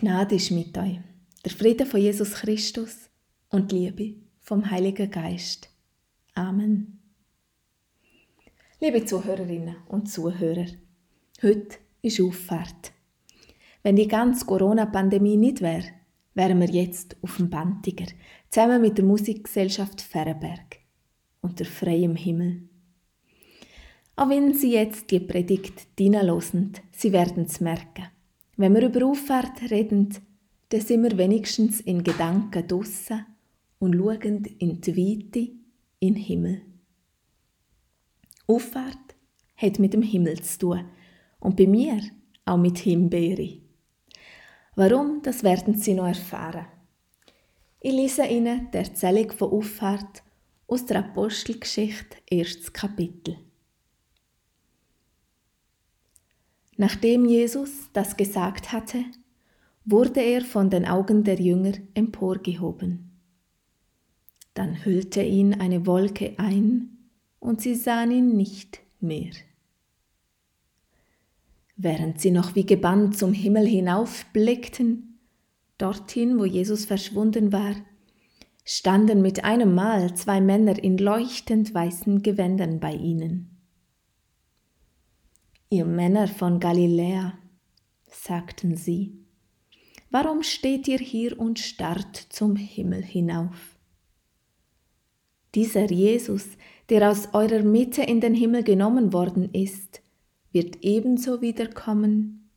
Gnade ist mit euch, der Friede von Jesus Christus und die Liebe vom Heiligen Geist. Amen. Liebe Zuhörerinnen und Zuhörer, heute ist Auffahrt. Wenn die ganze Corona-Pandemie nicht wäre, wären wir jetzt auf dem Bantiger, zusammen mit der Musikgesellschaft Ferrenberg unter freiem Himmel. Auch wenn Sie jetzt die Predigt hineinhören, Sie werden es merken. Wenn wir über Auffahrt reden, dann sind wir wenigstens in Gedanken draussen und schauen in die Weite, in den Himmel. Auffahrt hat mit dem Himmel zu tun und bei mir auch mit Himbeere. Warum, das werden Sie noch erfahren. Ich lese Ihnen die Erzählung von Auffahrt aus der Apostelgeschichte, erstes Kapitel. Nachdem Jesus das gesagt hatte, wurde er von den Augen der Jünger emporgehoben. Dann hüllte ihn eine Wolke ein, und sie sahen ihn nicht mehr. Während sie noch wie gebannt zum Himmel hinaufblickten, dorthin, wo Jesus verschwunden war, standen mit einem Mal zwei Männer in leuchtend weißen Gewändern bei ihnen. Ihr Männer von Galiläa, sagten sie, warum steht ihr hier und starrt zum Himmel hinauf? Dieser Jesus, der aus eurer Mitte in den Himmel genommen worden ist, wird ebenso wiederkommen,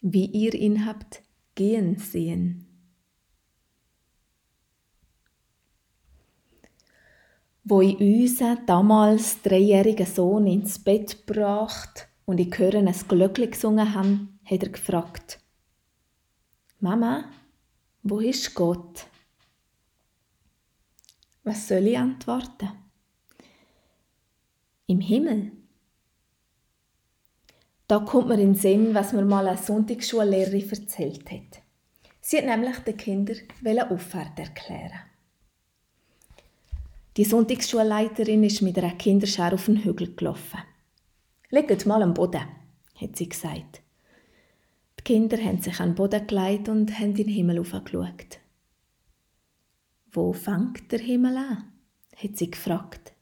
wie ihr ihn habt gehen sehen. Wo ich unseren damals dreijährigen Sohn ins Bett bracht, und ich höre ein Glöckchen gesungen haben, hat er gefragt, Mama, wo ist Gott? Was soll ich antworten? Im Himmel. Da kommt mir in den Sinn, was mir mal eine Sonntagsschullehrerin erzählt hat. Sie hat nämlich den Kindern Auffahrt erklären. Die Sonntagsschulleiterin ist mit einer Kinderschar auf den Hügel gelaufen. Legt mal am Boden, hat sie gesagt. Die Kinder haben sich an den Boden gelegt und haben in den Himmel aufgeschaut. Wo fängt der Himmel an? hat sie gefragt.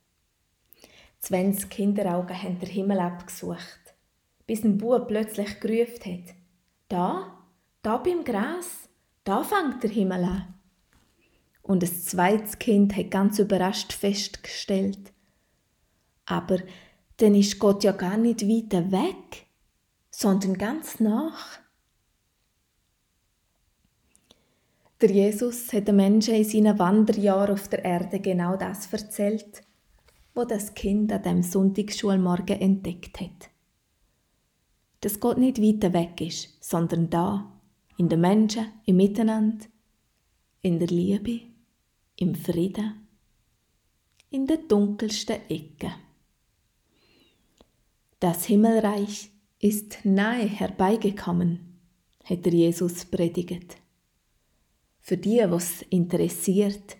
Zwanzig Kinderaugen haben den Himmel abgesucht, bis ein Bub plötzlich gerufen hat. Da, da beim Gras, da fängt der Himmel an. Und ein zweites Kind hat ganz überrascht festgestellt. Aber dann ist Gott ja gar nicht weiter weg, sondern ganz nach. Der Jesus hat den Menschen in seinen Wanderjahren auf der Erde genau das erzählt, was das Kind an dem Sonntagsschulmorgen entdeckt hat. Dass Gott nicht weiter weg ist, sondern da, in den Menschen, im Miteinander, in der Liebe, im Frieden, in den dunkelsten Ecken. Das Himmelreich ist nahe herbeigekommen, hat Jesus predigt. Für die, was interessiert,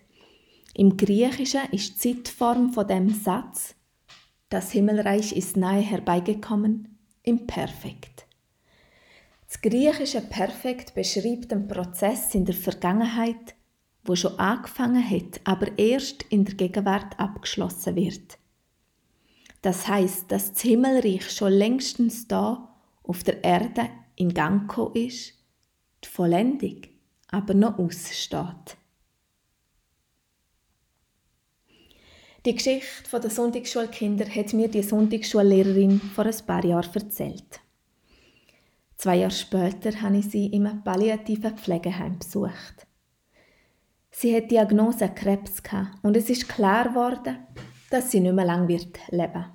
im Griechischen ist die Zeitform von dem Satz Das Himmelreich ist nahe herbeigekommen im Perfekt. Das griechische Perfekt beschreibt den Prozess in der Vergangenheit, wo schon angefangen hat, aber erst in der Gegenwart abgeschlossen wird. Das heißt, dass das Himmelreich schon längstens da auf der Erde in Gang gekommen ist, die Vollendung aber noch aussteht. Die Geschichte der Sonntagsschulkinder hat mir die Sonntagsschullehrerin vor ein paar Jahren erzählt. Zwei Jahre später habe ich sie im palliativen Pflegeheim besucht. Sie hat Diagnose Krebs und es ist klar geworden, dass sie nicht mehr lange leben wird.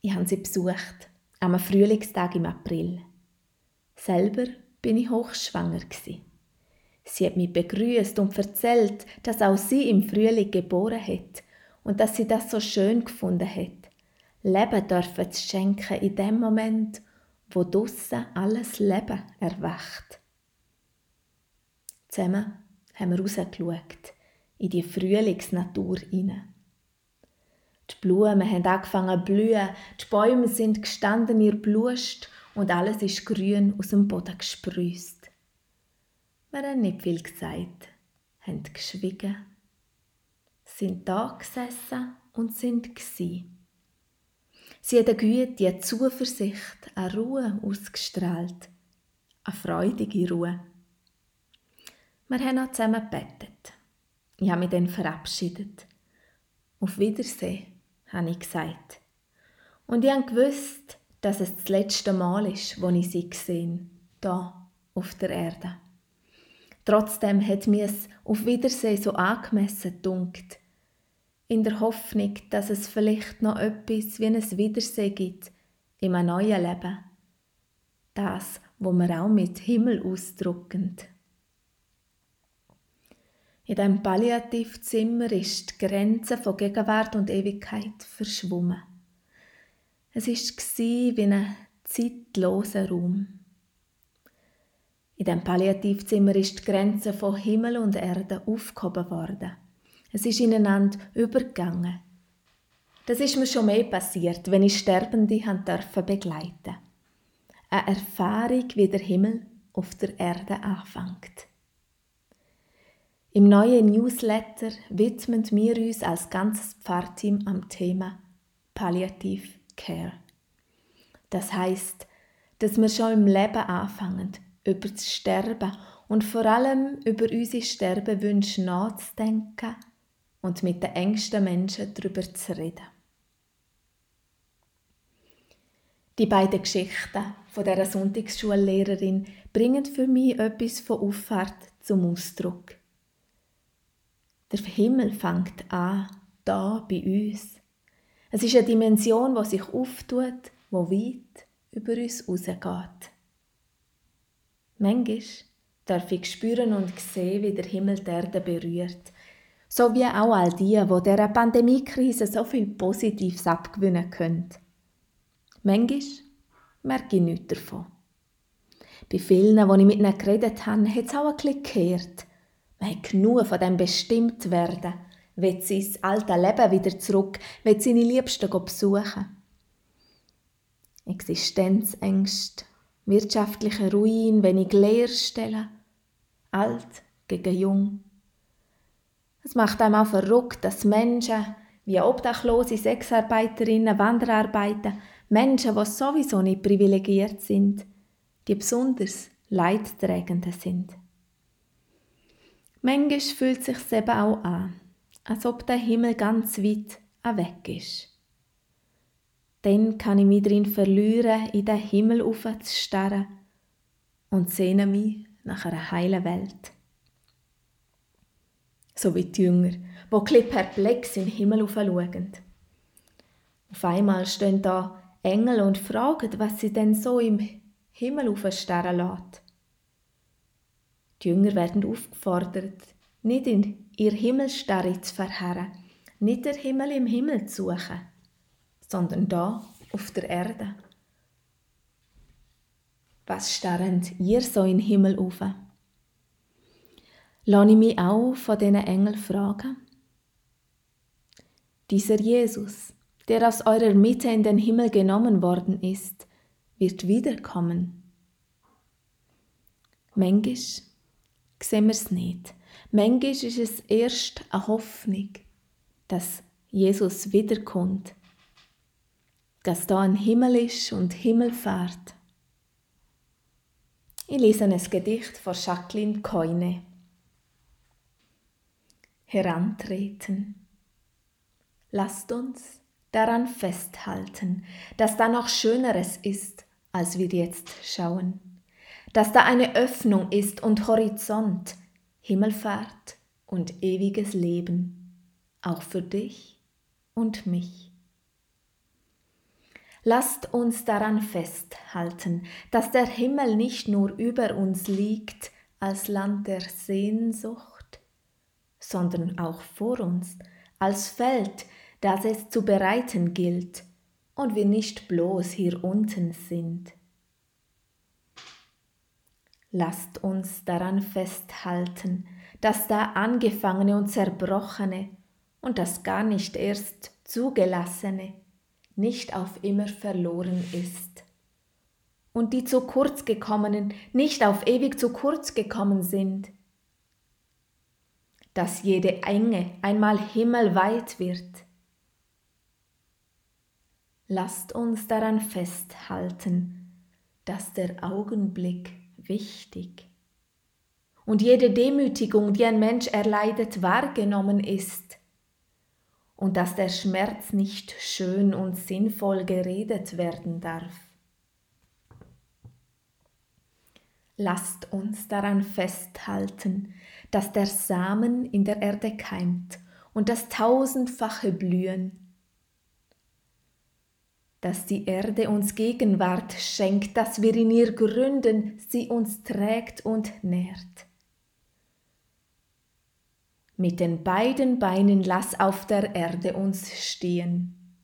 Ich habe sie besucht, am Frühlingstag im April. Selber bin ich hochschwanger Sie hat mich begrüßt und erzählt, dass auch sie im Frühling geboren hat und dass sie das so schön gefunden hat. Leben dürfen zu schenken in dem Moment, wo draussen alles Leben erwacht. Zusammen haben wir rausgeschaut in die Frühlingsnatur hinein. Die Blumen haben angefangen zu blühen, die Bäume sind gestanden, ihr Blust und alles ist grün aus dem Boden gesprüßt. Wir haben nicht viel gesagt, haben geschwiegen, sind da gesessen und sind gsi. Sie hat eine Güte, eine Zuversicht, eine Ruhe ausgestrahlt, eine freudige Ruhe. Wir haben auch zusammen gebetet. Ich habe mich dann verabschiedet. Auf Wiedersehen, habe ich gesagt. Und ich wusste, dass es das letzte Mal ist, wo ich sie gesehen da auf der Erde. Trotzdem hat mir es auf Wiedersehen so angemessen dunkt, in der Hoffnung, dass es vielleicht noch etwas wie ein Wiedersehen gibt in einem neuen Leben. Das, wo wir auch mit Himmel ausdrucken. In dem Palliativzimmer ist die Grenze von Gegenwart und Ewigkeit verschwommen. Es war wie ein zeitloser Raum. In dem Palliativzimmer ist die Grenze von Himmel und Erde aufgehoben worden. Es ist ineinander übergegangen. Das ist mir schon mehr passiert, wenn ich Sterbende dürfen begleiten. Eine Erfahrung, wie der Himmel auf der Erde anfängt. Im neuen Newsletter widmen wir uns als ganzes Pfarrteam am Thema Palliative Care. Das heißt, dass wir schon im Leben anfangen, über das Sterben und vor allem über unsere Sterbewünsche nachzudenken und mit den engsten Menschen darüber zu reden. Die beiden Geschichten von der Sonntagsschullehrerin bringen für mich etwas von Auffahrt zum Ausdruck. Der Himmel fängt an, da bei uns. Es ist eine Dimension, die sich auftut, wo weit über uns rausgeht. Manchmal darf ich spüren und sehen, wie der Himmel die Erde berührt. So wie auch all die, die dieser Pandemiekrise so viel Positives abgewinnen können. Manchmal merke ich nichts davon. Bei vielen, die ich mit ihnen geredet habe, hat es auch ein bisschen gekehrt. Man hat genug von dem bestimmt werden, will sie ins alte Leben wieder zurück, will seine Liebsten besuchen. Existenzängste, wirtschaftliche Ruin, wenig Leerstellen, alt gegen jung. Es macht einem auch verrückt, dass Menschen wie Obdachlose, Sexarbeiterinnen, Wanderarbeiter, Menschen, die sowieso nicht privilegiert sind, die besonders Leidtragende sind. Manchmal fühlt es sich eben auch an, als ob der Himmel ganz weit weg ist. Dann kann ich mich darin verlieren, in den Himmel aufzustarren und sehne mich nach einer heilen Welt. So wie die Jünger, die perplex in den Himmel schauen. Auf einmal stehen da Engel und fragen, was sie denn so im Himmel aufstarren lässt. Die Jünger werden aufgefordert, nicht in ihr Himmelsstarre zu verharren, nicht der Himmel im Himmel zu suchen, sondern da auf der Erde. Was starrend ihr so in den Himmel auf? Lass ich mich auch von diesen Engeln fragen? Dieser Jesus, der aus eurer Mitte in den Himmel genommen worden ist, wird wiederkommen. Manchmal sehen wir es nicht. Manchmal ist es erst eine Hoffnung, dass Jesus wiederkommt, dass da ein Himmel ist und Himmelfahrt. Ich lese ein Gedicht von Jacqueline Coyne. Herantreten. Lasst uns daran festhalten, dass da noch Schöneres ist, als wir jetzt schauen dass da eine Öffnung ist und Horizont, Himmelfahrt und ewiges Leben, auch für dich und mich. Lasst uns daran festhalten, dass der Himmel nicht nur über uns liegt als Land der Sehnsucht, sondern auch vor uns als Feld, das es zu bereiten gilt und wir nicht bloß hier unten sind. Lasst uns daran festhalten, dass da angefangene und zerbrochene und das gar nicht erst zugelassene nicht auf immer verloren ist. und die zu kurz gekommenen nicht auf ewig zu kurz gekommen sind. Dass jede Enge einmal himmelweit wird. Lasst uns daran festhalten, dass der Augenblick wichtig. Und jede Demütigung, die ein Mensch erleidet, wahrgenommen ist. Und dass der Schmerz nicht schön und sinnvoll geredet werden darf. Lasst uns daran festhalten, dass der Samen in der Erde keimt und das tausendfache Blühen, dass die Erde uns Gegenwart schenkt, dass wir in ihr gründen, sie uns trägt und nährt. Mit den beiden Beinen lass auf der Erde uns stehen,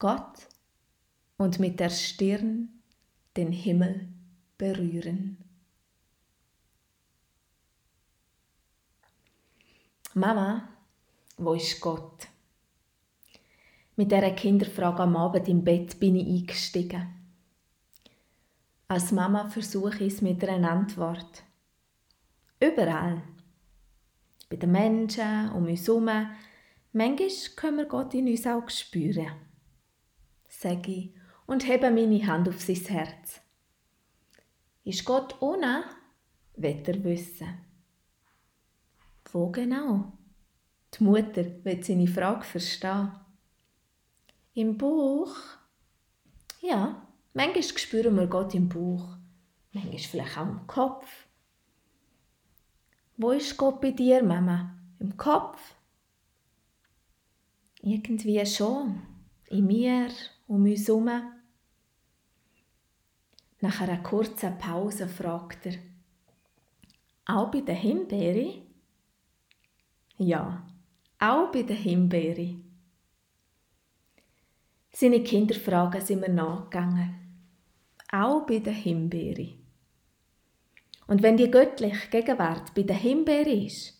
Gott, und mit der Stirn den Himmel berühren. Mama, wo ist Gott? Mit dieser Kinderfrage am Abend im Bett bin ich eingestiegen. Als Mama versuche ich es mit einer Antwort. Überall. Bei den Menschen, um uns herum. Manchmal können wir Gott in uns auch spüren. Sage ich und hebe meine Hand auf sein Herz. Ist Gott ohne? Wird er wissen. Wo genau? Die Mutter will seine Frage verstehen. Im Buch? Ja, manchmal spüren wir Gott im Buch, manchmal vielleicht auch im Kopf. Wo ist Gott bei dir, Mama? Im Kopf? Irgendwie schon. In mir, um uns herum. Nach einer kurzen Pause fragt er, auch bei der Himbeere? Ja, auch bei der Himbeere. Seine Kinderfragen sind mir nachgegangen. Auch bei der Himbeere. Und wenn die göttliche Gegenwart bei der Himbeere ist,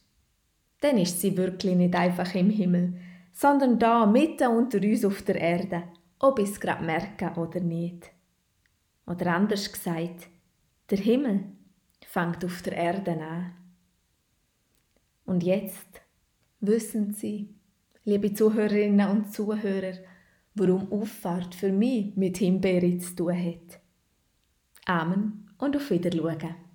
dann ist sie wirklich nicht einfach im Himmel, sondern da mitten unter uns auf der Erde, ob ich es gerade merke oder nicht. Oder anders gesagt, der Himmel fängt auf der Erde an. Und jetzt wissen Sie, liebe Zuhörerinnen und Zuhörer, warum Auffahrt für mich mit Himbeere zu tun hat. Amen und auf Wiedersehen.